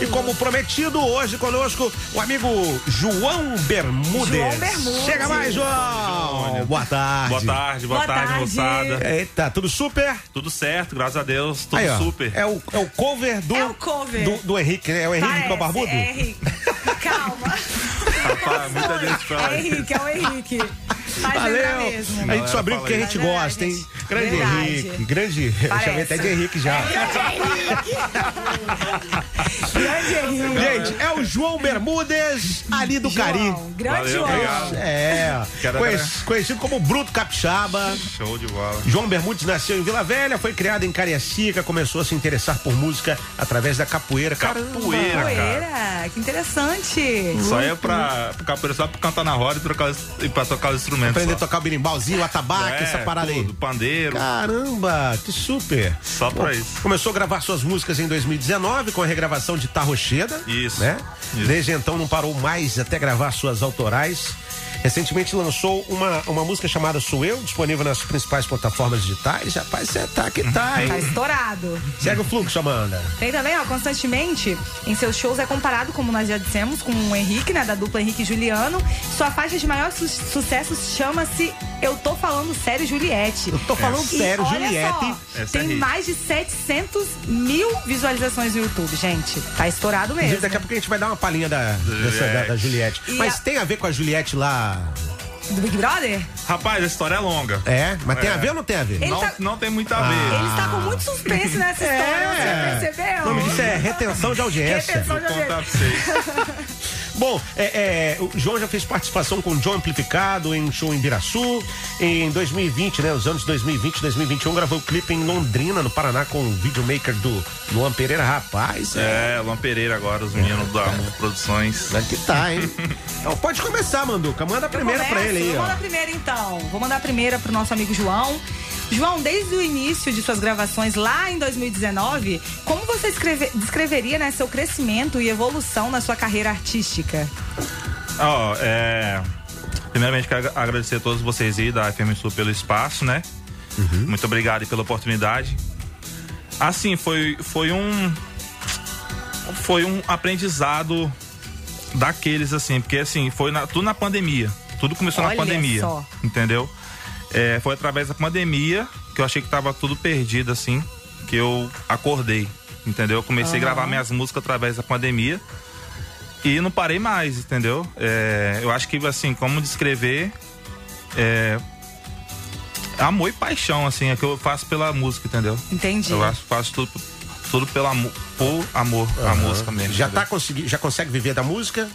E como prometido, hoje conosco o amigo João Bermudes. João Bermudes. Chega mais, João. Boa tarde. Boa tarde, boa, Boa tarde, moçada. Eita, tudo super? Tudo certo, graças a Deus, tudo Aí, ó, super. É o, é o cover do. É o cover. Do, do Henrique, né? É o Henrique Parece, do Barbudo? É Henrique. Calma. Rapaz, muita gente fala. É Henrique, é o Henrique. Faz Valeu! mesmo. A gente só brinca porque a gente Mas gosta, hein? Grande verdade. Henrique. Grande. Eu Parece. chamei até de Henrique já. Grande Henrique. Gente, é o João Bermudes, ali do Cari. João, grande Valeu, João. É, Quero conhec- agradecer. conhecido como Bruto Capixaba. Show de bola. João Bermudes nasceu em Vila Velha, foi criado em Cariacica, começou a se interessar por música através da capoeira. Caramba. Capoeira, cara. Que interessante. Só é pra, pra capoeira, só pra cantar na roda e, trocar, e pra tocar os instrumentos. Aprender a tocar o birimbalzinho, o atabaque, É, essa parada tudo, aí. pandeiro, Caramba, que super. só pra Bom, isso. Começou a gravar suas músicas em 2019 com a regravação de Tarrocheda. Isso, Né? isso. Desde então não parou mais até gravar suas autorais. Recentemente lançou uma, uma música chamada Sou Eu, disponível nas principais plataformas digitais. Rapaz, você tá que tá, Tá hein? estourado. Segue o fluxo, Amanda. Tem também, ó, constantemente em seus shows é comparado, como nós já dissemos, com o Henrique, né, da dupla Henrique e Juliano. Sua faixa de maior su sucesso chama-se Eu Tô Falando Sério, Juliette. Eu tô falando E sério, olha Juliette. só, é tem hit. mais de 700 mil visualizações no YouTube, gente. Tá estourado mesmo. Daqui a pouco a gente vai dar uma palhinha da, dessa, Juliette. da, da Juliette. E Mas a- tem a ver com a Juliette lá. Do Big Brother? Rapaz, a história é longa. É? Mas tem É. a ver ou não tem a ver? Ele Não, tá- não tem muito a ver. Ele está com muito suspense nessa história, É. você percebeu? O nome disso é retenção de audiência. Retenção Vou contar pra vocês. Bom, é, é, o João já fez participação com o John Amplificado em um show em Biraçu. Em 2020, né? Os anos 2020 e 2021, gravou o clipe em Londrina, no Paraná, com o videomaker do Luan Pereira. Rapaz, é. É, Luan Pereira agora, os meninos da Mundo Produções. Aqui tá, hein? Então pode começar, Manduca. Manda a primeira pra ele aí, Vou mandar ó. a primeira então. Vou mandar a primeira pro nosso amigo João. João, desde o início de suas gravações lá em 2019, como você escreve- descreveria né, seu crescimento e evolução na sua carreira artística? Ó, é. Primeiramente, quero agradecer a todos vocês aí da FM Sul pelo espaço, né? Muito obrigado pela oportunidade. Assim, foi, foi um. Foi um aprendizado daqueles, assim, porque assim, foi na- tudo na pandemia. Tudo começou Olha na pandemia. só. Entendeu? É, foi através da pandemia que eu achei que tava tudo perdido, assim, que eu acordei. Entendeu? Eu comecei a gravar minhas músicas através da pandemia. E não parei mais, entendeu? É, eu acho que, assim, como descrever. É, amor e paixão, assim, é que eu faço pela música, entendeu? Entendi. Eu acho, faço tudo, tudo pelo amor, por amor à música mesmo. Já, entendeu? tá consegui, já consegue viver da música?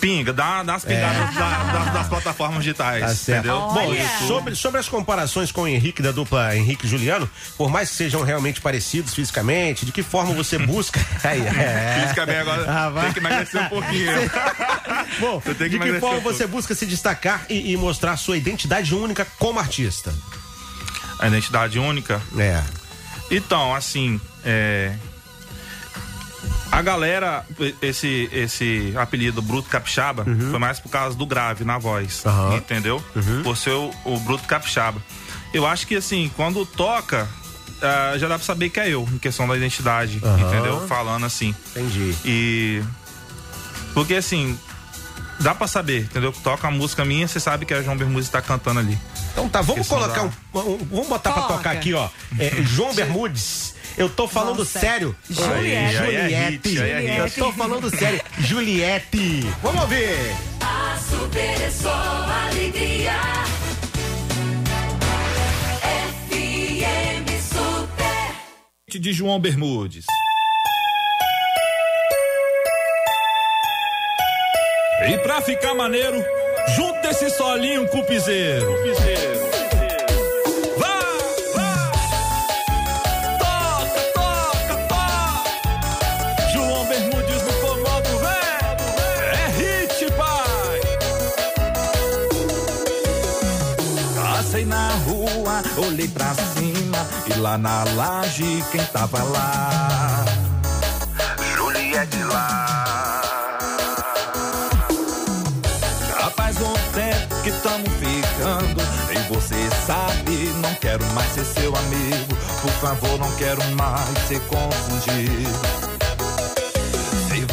Pinga, dá, dá as pingadas da- das, das plataformas digitais, É. Tá certo. entendeu? Bom, Olha. sobre, sobre as comparações com o Henrique da dupla Henrique e Juliano, por mais que sejam realmente parecidos fisicamente, de que forma você busca. Aí, é. Fisicamente agora Ah, tem que emagrecer um pouquinho. Bom, Você tem de que que emagrecer forma um você busca se destacar e, e mostrar sua identidade única como artista? A identidade única. É. Então, assim, é, a galera, esse, esse apelido Bruto Capixaba foi mais por causa do grave na voz, Uhum. Entendeu? Por ser o, o Bruto Capixaba. Eu acho que, assim, quando toca, ah, já dá pra saber que é eu, em questão da identidade, entendeu? Falando assim. Entendi. E. Porque, assim, dá pra saber, entendeu? Toca a música minha, você sabe que a João Bermudes tá cantando ali. Então tá, vamos colocar um, da- um- Vamos botar pra Toca. tocar aqui, ó. É, João Bermudes. Eu tô falando Nossa. sério. Juliette. Aí, aí é é. Eu tô falando sério. Juliette. Vamos ouvir. A super é só alegria. FM Super. De João Bermudes. E pra ficar maneiro, junta esse solinho com o piseiro. Vá, pra cima e lá na laje quem tava lá? Juliette lá. Já faz um tempo que tamo ficando. E você sabe, não quero mais ser seu amigo. Por favor, não quero mais ser confundido.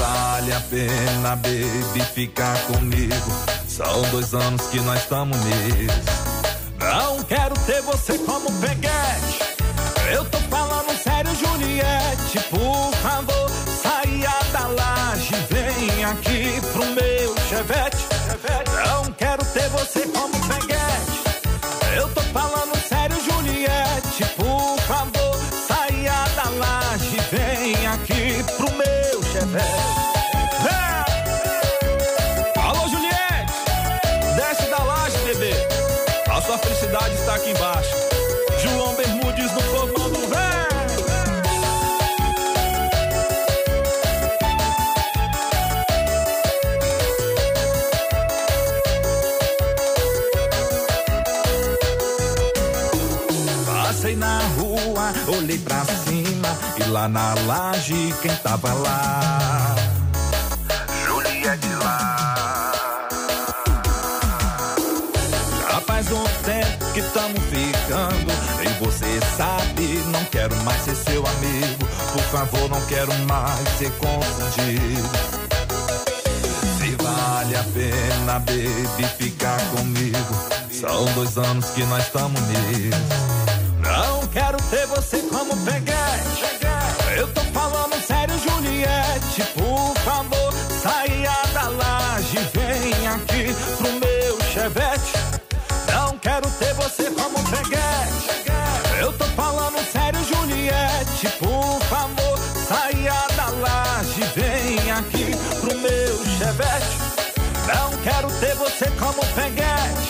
Vale a pena, baby, ficar comigo. São dois anos que nós estamos nisso. Quero ter você como peguete. Lá na laje quem tava lá? Juliette lá. Já faz um tempo que tamo ficando? E você sabe, não quero mais ser seu amigo. Por favor, não quero mais ser confundido vale a pena, baby, ficar comigo. São dois anos que nós estamos nisso Não quero ter você como peguete Eu tô falando sério, Juliette Por favor, saia da laje Vem aqui pro meu chevette não quero ter você como peguete. Eu tô falando sério, Juliette. Por favor, saia da laje. Vem aqui pro meu chevette. Não quero ter você como peguete.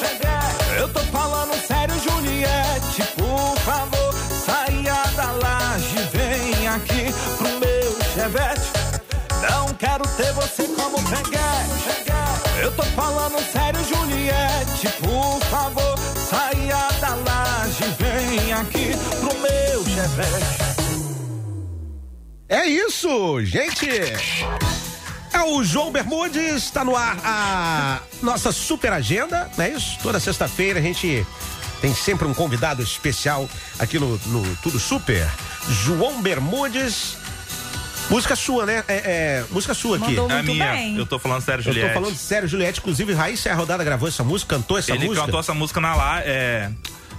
Como peguete. Eu tô falando sério, Juliette. Por favor, saia da laje. Vem aqui pro meu chevette. É isso, gente! É o João Bermudes, está no ar a nossa super agenda, não é isso? Toda sexta-feira a gente tem sempre um convidado especial aqui no, no Tudo Super. João Bermudes. Música sua, né? É, é, música sua aqui. Mandou É a minha. bem. Eu tô falando sério, Eu Juliette. tô falando sério, Juliette. Inclusive, Raíssa Rodada gravou essa música, cantou essa Ele música. cantou essa música na live, é,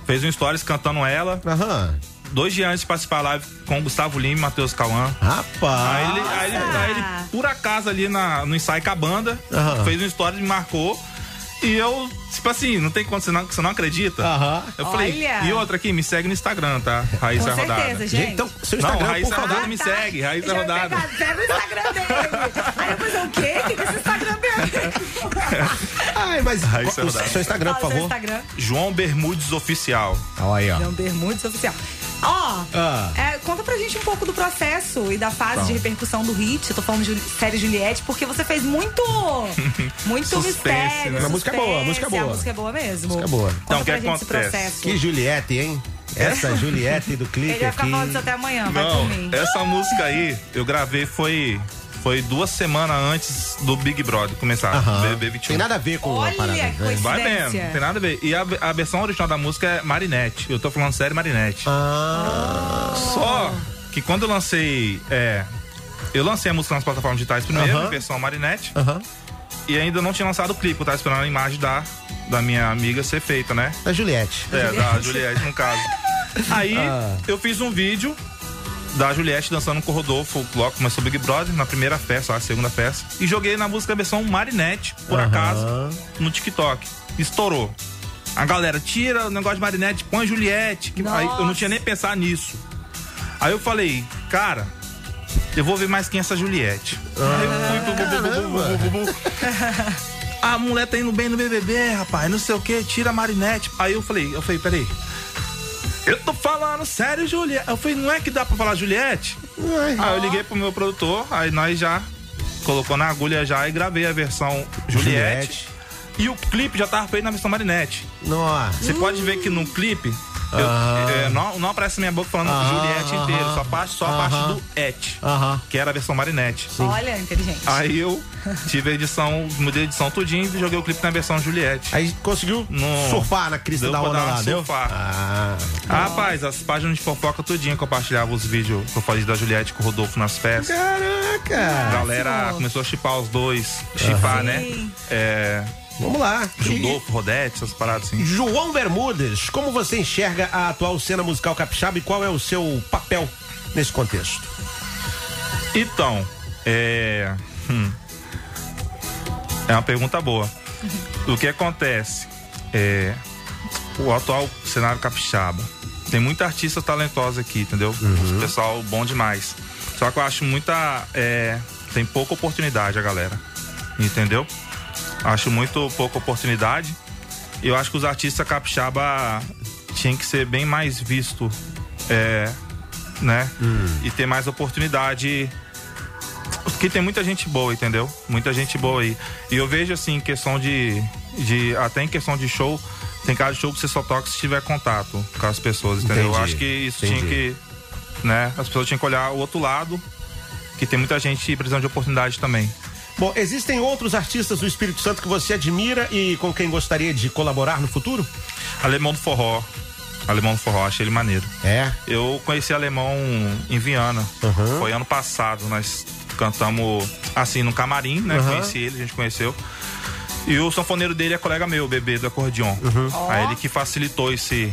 fez um stories cantando ela. Aham. Dois dias antes de participar da live com o Gustavo Lima e Matheus Cauã. Rapaz. Aí ele, aí, ele, aí ele, por acaso, ali na, no ensaio com a banda, Aham. fez um story, me marcou. E eu, tipo assim, não tem quanto você não, você não acredita? Aham. Eu falei, Olha. e outra aqui, me segue no Instagram, tá? Raíssa Com Rodada. certeza, gente. Gente, então, seu Não, Instagram, Raíssa por favor. Rodada me segue, Raíssa Já Rodada. pegar, Pega o Instagram dele. Aí eu falei, o quê? O que que é esse Instagram dele? Ai, mas Raíssa o- Rodada. seu Instagram, por Fala seu favor. Instagram. João Bermudes Oficial. Olha aí, ó. João Bermudes Oficial. Ó, Ah. é, conta pra gente um pouco do processo e da fase de repercussão do hit. Eu tô falando de série Juliette, porque você fez muito. Muito Suspense, mistério. né? A música é boa, a música é suspense, boa. A música é boa mesmo. música é boa. Conta Então, o que acontece? Que Juliette, hein? Essa Juliette do clipe Ele vai ficar aqui. falando isso até amanhã, vai por Não, mim. essa música aí eu gravei foi foi duas semanas antes do Big Brother começar, Aham. BBB 21. Tem nada a ver com Olha a parada. né? Vai mesmo, tem nada a ver. E a, a versão original da música é Marinette. Eu tô falando sério Marinette. Ah, Só que quando eu lancei. É, eu lancei a música nas plataformas digitais primeiro, Aham. em versão Marinette. aham. E ainda não tinha lançado o clipe. Eu tava esperando a imagem da, da minha amiga ser feita, né? Da Juliette. É, da Juliette, no caso. Aí Ah. eu fiz um vídeo da Juliette dançando com o Rodolfo, logo começou o Big Brother, na primeira festa, na segunda festa. E joguei na música versão Marinette, por uhum. acaso, no TikTok. Estourou. A galera tira o negócio de Marinette, põe Juliette. Que... Aí, eu não tinha nem pensado nisso. Aí eu falei, cara, eu vou ver mais quem é essa Juliette. Ah, a mulher tá indo bem no BBB, rapaz, não sei o que, tira a Marinette. Aí eu falei, eu falei, peraí, eu tô falando sério, Juliette. Eu falei, não é que dá pra falar Juliette? Aí eu liguei pro meu produtor, aí nós já colocou na agulha já e gravei a versão Juliette. Juliette. E o clipe já tava feito na versão Marinette. Nossa. Você pode ver que no clipe Eu- Ah. é, não, não aparece na minha boca falando Aham, Juliette inteiro, só, parte, só a parte do et, que era a versão Marinette. Olha, inteligente. Aí eu tive a edição, mudei a edição tudinho e joguei o clipe na versão Juliette. Aí conseguiu No- surfar na crista da onda lá, deu? surfar. Ah, Ah, rapaz, as páginas de fofoca tudinho compartilhavam os vídeos que eu falei da Juliette com o Rodolfo nas festas. A caraca! galera começou a chipar os dois. Chipar, né? Sim. É. Vamos lá. Rodolfo, Rodete, essas paradas assim. João Bermudes, como você enxerga a atual cena musical capixaba e qual é o seu papel nesse contexto? Então, é. hum, é uma pergunta boa. O que acontece? É. O atual cenário capixaba. Tem muita artista talentosa aqui, entendeu? Uhum. O pessoal bom demais. Só que eu acho muita. é, tem pouca oportunidade a galera. Entendeu? Acho muito pouca oportunidade. Eu acho que os artistas capixaba tinham que ser bem mais visto. É, né? E ter mais oportunidade porque tem muita gente boa, entendeu? Muita gente boa aí. E eu vejo assim, em questão de, de. Até em questão de show, tem cada show que você só toca se tiver contato com as pessoas, entendeu? Entendi, Eu acho que isso entendi. tinha que. Né? As pessoas tinham que olhar o outro lado, que tem muita gente precisando de oportunidade também. Bom, existem outros artistas do Espírito Santo que você admira e com quem gostaria de colaborar no futuro? Alemão do Forró. Alemão do Forró, achei ele maneiro. É. Eu conheci alemão em Viana. Foi ano passado. Nós cantamos assim no camarim, né? Uhum. Conheci ele, a gente conheceu. E o sanfoneiro dele é colega meu, o bebê do acordeon. Aí ele que facilitou esse.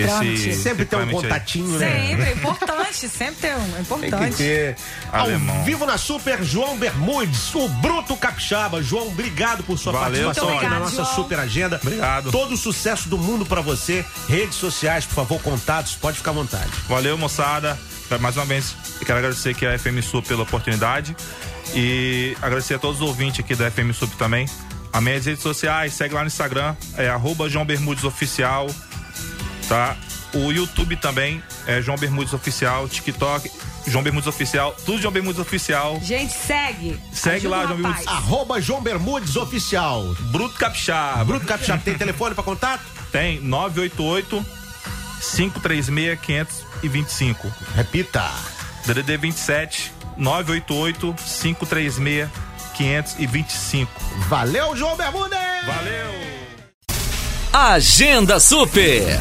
Esse Sempre tem um contatinho, né? Sempre, é importante, sempre tem um, é Tem importante. que ter. Alemão. Ao vivo na Super, João Bermudes, o Bruto Capixaba. João, obrigado por sua Valeu, participação aqui na nossa João. Super Agenda. Obrigado. Todo o sucesso do mundo pra você. Redes sociais, por favor, contatos, pode ficar à vontade. Valeu, moçada. Mais uma vez, eu quero agradecer aqui a FM Sub pela oportunidade. E agradecer a todos os ouvintes aqui da FM Sub também. As minhas redes sociais, segue lá no Instagram, é arroba João Bermudes Oficial. Tá? O YouTube também é João Bermudes Oficial, TikTok, João Bermudes Oficial, tudo João Bermudes Oficial. Gente, segue. Segue Ajuda lá, João. Bermudes. Arroba João Bermudes Oficial. Bruto Capixaba. Bruto Capixaba, tem telefone pra contato? Tem 988 536 525. Repita. DDD 27 988 536 525. Valeu, João Bermudes! Valeu! Agenda Super.